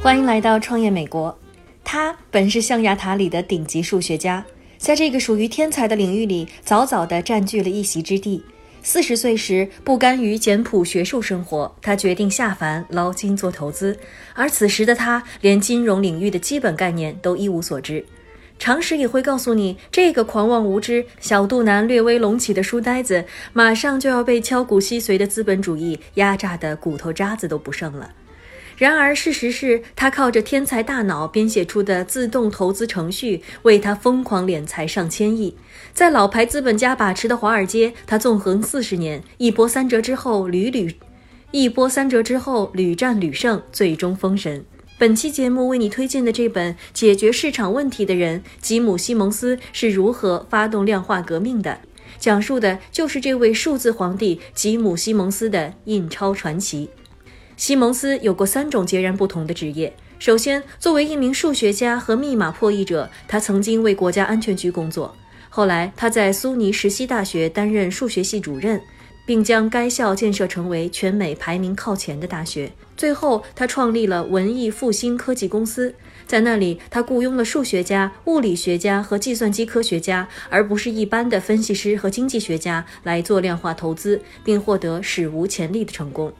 欢迎来到创业美国。他本是象牙塔里的顶级数学家，在这个属于天才的领域里，早早地占据了一席之地。四十岁时，不甘于简朴学术生活，他决定下凡捞金做投资。而此时的他，连金融领域的基本概念都一无所知。常识也会告诉你，这个狂妄无知、小肚腩略微隆起的书呆子，马上就要被敲骨吸髓的资本主义压榨的骨头渣子都不剩了。然而，事实是他靠着天才大脑编写出的自动投资程序，为他疯狂敛财上千亿。在老牌资本家把持的华尔街，他纵横四十年，一波三折之后屡屡，一波三折之后屡战屡胜，最终封神。本期节目为你推荐的这本《解决市场问题的人》，吉姆·西蒙斯是如何发动量化革命的，讲述的就是这位数字皇帝吉姆·西蒙斯的印钞传奇。西蒙斯有过三种截然不同的职业。首先，作为一名数学家和密码破译者，他曾经为国家安全局工作。后来，他在苏尼什西大学担任数学系主任，并将该校建设成为全美排名靠前的大学。最后，他创立了文艺复兴科技公司，在那里，他雇佣了数学家、物理学家和计算机科学家，而不是一般的分析师和经济学家来做量化投资，并获得史无前例的成功。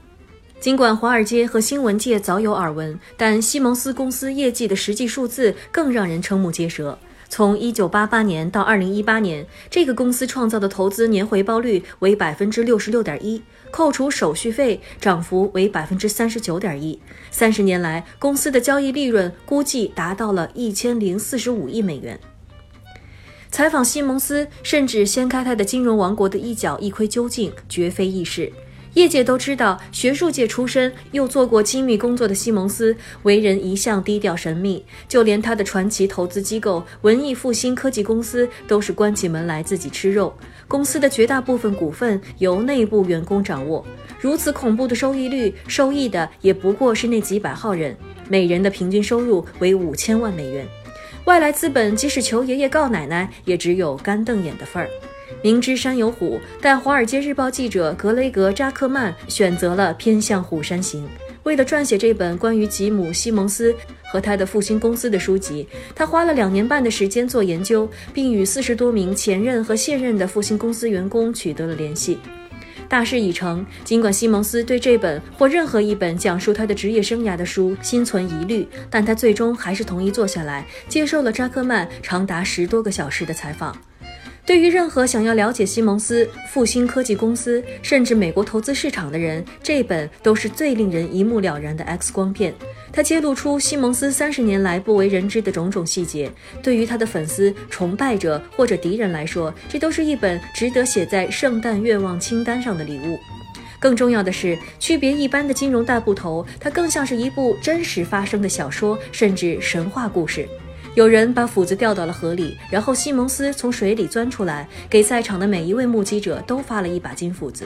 尽管华尔街和新闻界早有耳闻，但西蒙斯公司业绩的实际数字更让人瞠目结舌。从1988年到2018年，这个公司创造的投资年回报率为百分之六十六点一，扣除手续费，涨幅为百分之三十九点一。三十年来，公司的交易利润估计达到了一千零四十五亿美元。采访西蒙斯，甚至掀开他的金融王国的一角一窥究竟，绝非易事。业界都知道，学术界出身又做过机密工作的西蒙斯，为人一向低调神秘。就连他的传奇投资机构文艺复兴科技公司，都是关起门来自己吃肉。公司的绝大部分股份由内部员工掌握。如此恐怖的收益率，受益的也不过是那几百号人，每人的平均收入为五千万美元。外来资本即使求爷爷告奶奶，也只有干瞪眼的份儿。明知山有虎，但《华尔街日报》记者格雷格·扎克曼选择了偏向虎山行。为了撰写这本关于吉姆·西蒙斯和他的复兴公司的书籍，他花了两年半的时间做研究，并与四十多名前任和现任的复兴公司员工取得了联系。大势已成，尽管西蒙斯对这本或任何一本讲述他的职业生涯的书心存疑虑，但他最终还是同意坐下来，接受了扎克曼长达十多个小时的采访。对于任何想要了解西蒙斯、复兴科技公司，甚至美国投资市场的人，这本都是最令人一目了然的 X 光片。它揭露出西蒙斯三十年来不为人知的种种细节。对于他的粉丝、崇拜者或者敌人来说，这都是一本值得写在圣诞愿望清单上的礼物。更重要的是，区别一般的金融大部头，它更像是一部真实发生的小说，甚至神话故事。有人把斧子掉到了河里，然后西蒙斯从水里钻出来，给在场的每一位目击者都发了一把金斧子。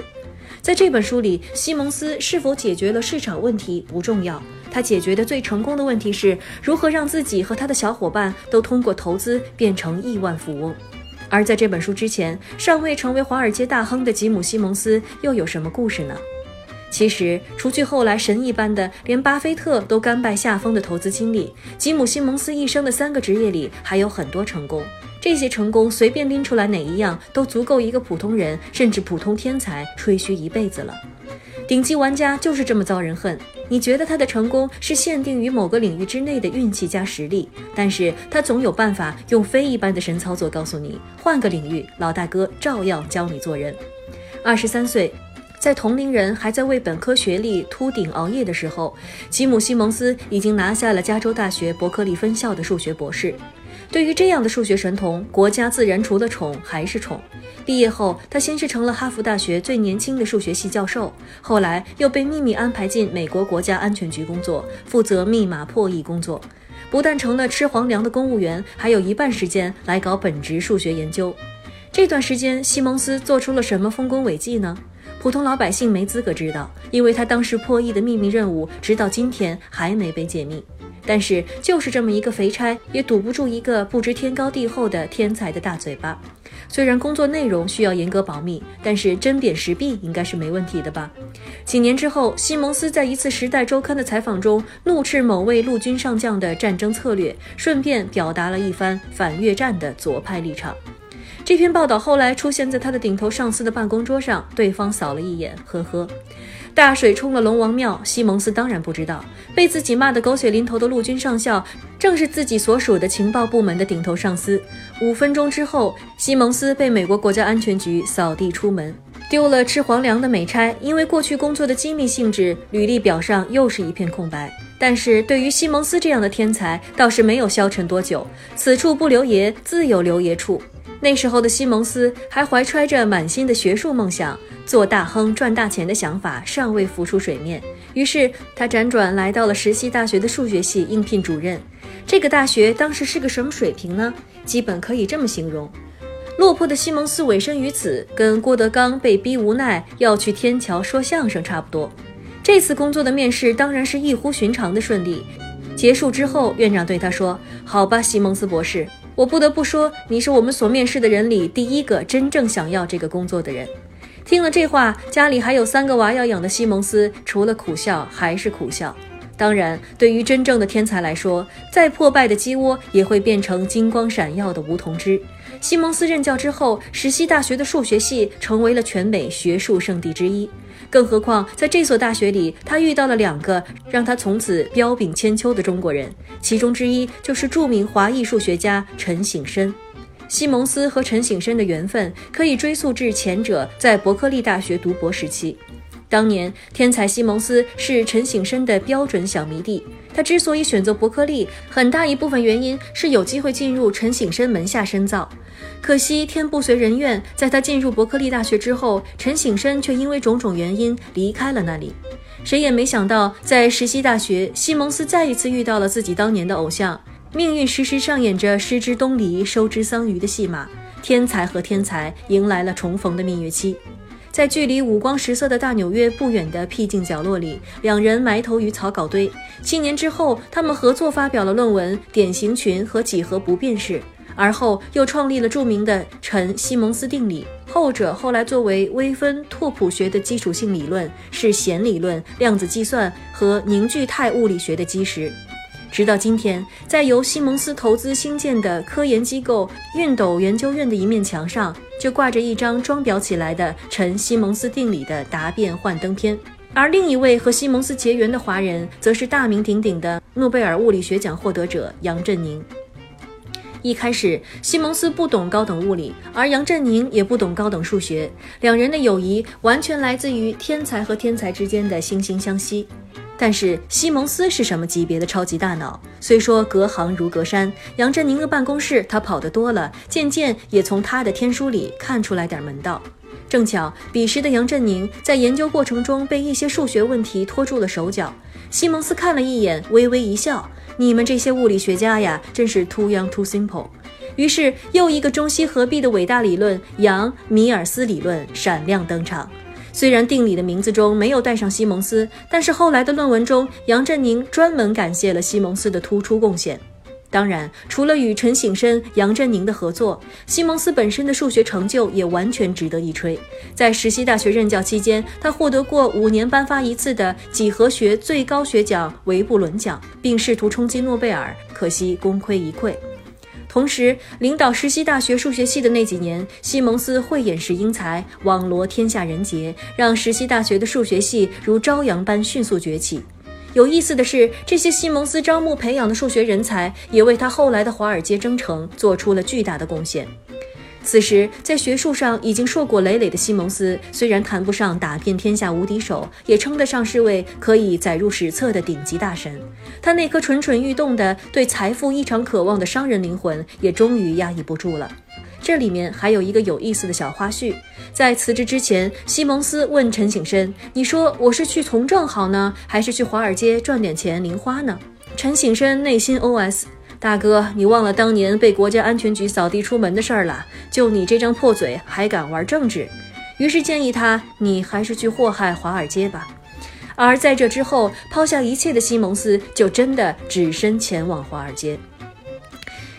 在这本书里，西蒙斯是否解决了市场问题不重要，他解决的最成功的问题是如何让自己和他的小伙伴都通过投资变成亿万富翁。而在这本书之前，尚未成为华尔街大亨的吉姆·西蒙斯又有什么故事呢？其实，除去后来神一般的连巴菲特都甘拜下风的投资经历，吉姆·西蒙斯一生的三个职业里还有很多成功。这些成功随便拎出来哪一样，都足够一个普通人甚至普通天才吹嘘一辈子了。顶级玩家就是这么遭人恨。你觉得他的成功是限定于某个领域之内的运气加实力，但是他总有办法用非一般的神操作告诉你，换个领域，老大哥照样教你做人。二十三岁。在同龄人还在为本科学历秃顶熬夜的时候，吉姆·西蒙斯已经拿下了加州大学伯克利分校的数学博士。对于这样的数学神童，国家自然除了宠还是宠。毕业后，他先是成了哈佛大学最年轻的数学系教授，后来又被秘密安排进美国国家安全局工作，负责密码破译工作。不但成了吃皇粮的公务员，还有一半时间来搞本职数学研究。这段时间，西蒙斯做出了什么丰功伟绩呢？普通老百姓没资格知道，因为他当时破译的秘密任务，直到今天还没被解密。但是就是这么一个肥差，也堵不住一个不知天高地厚的天才的大嘴巴。虽然工作内容需要严格保密，但是针砭时弊应该是没问题的吧？几年之后，西蒙斯在一次《时代周刊》的采访中怒斥某位陆军上将的战争策略，顺便表达了一番反越战的左派立场。这篇报道后来出现在他的顶头上司的办公桌上，对方扫了一眼，呵呵。大水冲了龙王庙，西蒙斯当然不知道，被自己骂得狗血淋头的陆军上校，正是自己所属的情报部门的顶头上司。五分钟之后，西蒙斯被美国国家安全局扫地出门，丢了吃皇粮的美差。因为过去工作的机密性质，履历表上又是一片空白。但是对于西蒙斯这样的天才，倒是没有消沉多久。此处不留爷，自有留爷处。那时候的西蒙斯还怀揣着满心的学术梦想，做大亨赚大钱的想法尚未浮出水面。于是他辗转来到了石溪大学的数学系应聘主任。这个大学当时是个什么水平呢？基本可以这么形容：落魄的西蒙斯委身于此，跟郭德纲被逼无奈要去天桥说相声差不多。这次工作的面试当然是异乎寻常的顺利。结束之后，院长对他说：“好吧，西蒙斯博士。”我不得不说，你是我们所面试的人里第一个真正想要这个工作的人。听了这话，家里还有三个娃要养的西蒙斯，除了苦笑还是苦笑。当然，对于真正的天才来说，再破败的鸡窝也会变成金光闪耀的梧桐枝。西蒙斯任教之后，石溪大学的数学系成为了全美学术圣地之一。更何况，在这所大学里，他遇到了两个让他从此彪炳千秋的中国人，其中之一就是著名华裔数学家陈省身。西蒙斯和陈省身的缘分可以追溯至前者在伯克利大学读博时期。当年，天才西蒙斯是陈省身的标准小迷弟。他之所以选择伯克利，很大一部分原因是有机会进入陈省身门下深造。可惜天不随人愿，在他进入伯克利大学之后，陈省身却因为种种原因离开了那里。谁也没想到，在石溪大学，西蒙斯再一次遇到了自己当年的偶像。命运时时上演着失之东篱，收之桑榆的戏码，天才和天才迎来了重逢的蜜月期。在距离五光十色的大纽约不远的僻静角落里，两人埋头于草稿堆。七年之后，他们合作发表了论文《典型群和几何不变式》，而后又创立了著名的陈西蒙斯定理。后者后来作为微分拓扑学的基础性理论，是弦理论、量子计算和凝聚态物理学的基石。直到今天，在由西蒙斯投资兴建的科研机构熨斗研究院的一面墙上，就挂着一张装裱起来的陈西蒙斯定理的答辩幻灯片。而另一位和西蒙斯结缘的华人，则是大名鼎鼎的诺贝尔物理学奖获得者杨振宁。一开始，西蒙斯不懂高等物理，而杨振宁也不懂高等数学，两人的友谊完全来自于天才和天才之间的惺惺相惜。但是西蒙斯是什么级别的超级大脑？虽说隔行如隔山，杨振宁的办公室他跑得多了，渐渐也从他的天书里看出来点门道。正巧彼时的杨振宁在研究过程中被一些数学问题拖住了手脚，西蒙斯看了一眼，微微一笑：“你们这些物理学家呀，真是 too young too simple。”于是又一个中西合璧的伟大理论——杨米尔斯理论闪亮登场。虽然定理的名字中没有带上西蒙斯，但是后来的论文中，杨振宁专门感谢了西蒙斯的突出贡献。当然，除了与陈省身、杨振宁的合作，西蒙斯本身的数学成就也完全值得一吹。在石溪大学任教期间，他获得过五年颁发一次的几何学最高学奖维布伦奖，并试图冲击诺贝尔，可惜功亏一篑。同时，领导石溪大学数学系的那几年，西蒙斯慧眼识英才，网罗天下人杰，让石溪大学的数学系如朝阳般迅速崛起。有意思的是，这些西蒙斯招募培养的数学人才，也为他后来的华尔街征程做出了巨大的贡献。此时，在学术上已经硕果累累的西蒙斯，虽然谈不上打遍天下无敌手，也称得上是位可以载入史册的顶级大神。他那颗蠢蠢欲动的、对财富异常渴望的商人灵魂，也终于压抑不住了。这里面还有一个有意思的小花絮：在辞职之前，西蒙斯问陈省身：“你说我是去从政好呢，还是去华尔街赚点钱零花呢？”陈省身内心 OS。大哥，你忘了当年被国家安全局扫地出门的事儿了？就你这张破嘴，还敢玩政治？于是建议他，你还是去祸害华尔街吧。而在这之后，抛下一切的西蒙斯就真的只身前往华尔街。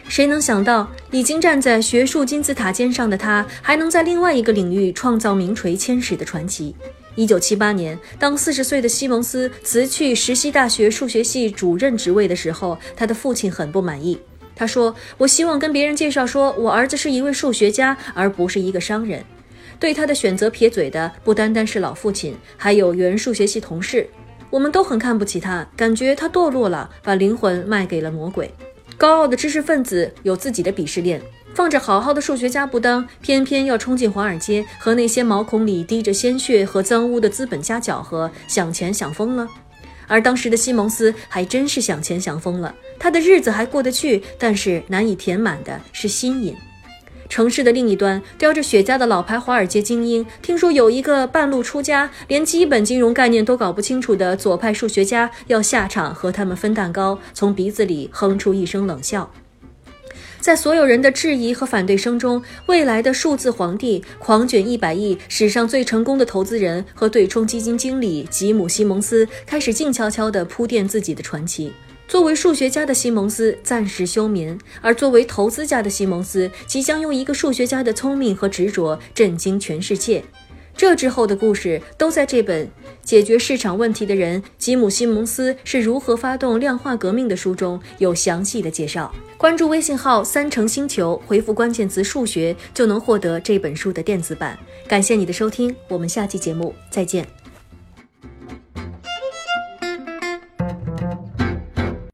谁能想到，已经站在学术金字塔尖上的他，还能在另外一个领域创造名垂千史的传奇？一九七八年，当四十岁的西蒙斯辞去石溪大学数学系主任职位的时候，他的父亲很不满意。他说：“我希望跟别人介绍说，我儿子是一位数学家，而不是一个商人。”对他的选择撇嘴的不单单是老父亲，还有原数学系同事。我们都很看不起他，感觉他堕落了，把灵魂卖给了魔鬼。高傲的知识分子有自己的鄙视链，放着好好的数学家不当，偏偏要冲进华尔街，和那些毛孔里滴着鲜血和脏污的资本家搅和，想钱想疯了。而当时的西蒙斯还真是想钱想疯了，他的日子还过得去，但是难以填满的是心瘾。城市的另一端，叼着雪茄的老牌华尔街精英，听说有一个半路出家、连基本金融概念都搞不清楚的左派数学家要下场和他们分蛋糕，从鼻子里哼出一声冷笑。在所有人的质疑和反对声中，未来的数字皇帝、狂卷一百亿、史上最成功的投资人和对冲基金经理吉姆·西蒙斯开始静悄悄地铺垫自己的传奇。作为数学家的西蒙斯暂时休眠，而作为投资家的西蒙斯即将用一个数学家的聪明和执着震惊全世界。这之后的故事都在这本《解决市场问题的人——吉姆·西蒙斯是如何发动量化革命》的书中有详细的介绍。关注微信号“三成星球”，回复关键词“数学”就能获得这本书的电子版。感谢你的收听，我们下期节目再见。